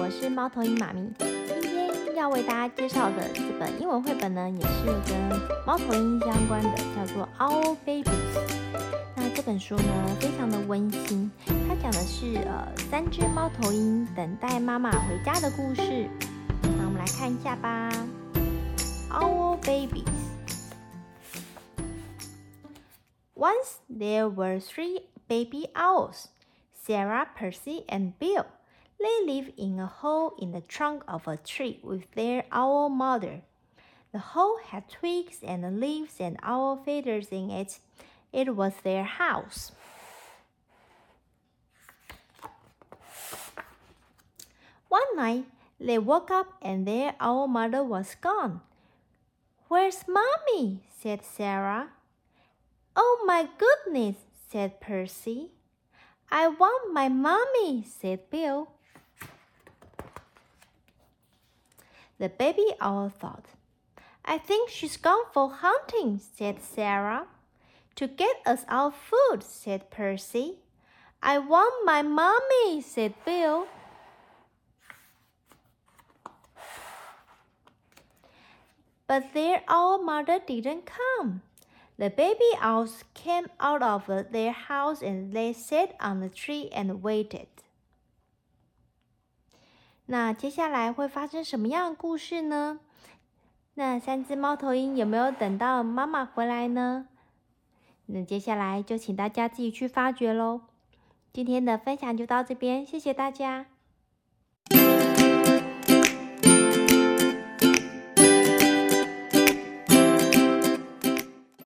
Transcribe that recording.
我是猫头鹰妈咪。今天要为大家介绍的这本英文绘本呢，也是跟猫头鹰相关的，叫做《Owl Babies》。那这本书呢，非常的温馨，它讲的是呃三只猫头鹰等待妈妈回家的故事。那我们来看一下吧，《Owl Babies》。Once there were three baby owls, Sarah, Percy, and Bill. They lived in a hole in the trunk of a tree with their owl mother. The hole had twigs and leaves and owl feathers in it. It was their house. One night, they woke up and their owl mother was gone. Where's mommy? said Sarah. Oh my goodness, said Percy. I want my mommy, said Bill. The baby owl thought. I think she's gone for hunting, said Sarah. To get us our food, said Percy. I want my mommy, said Bill. But their owl mother didn't come. The baby owls came out of their house and they sat on the tree and waited. 那接下来会发生什么样的故事呢？那三只猫头鹰有没有等到妈妈回来呢？那接下来就请大家自己去发掘喽。今天的分享就到这边，谢谢大家。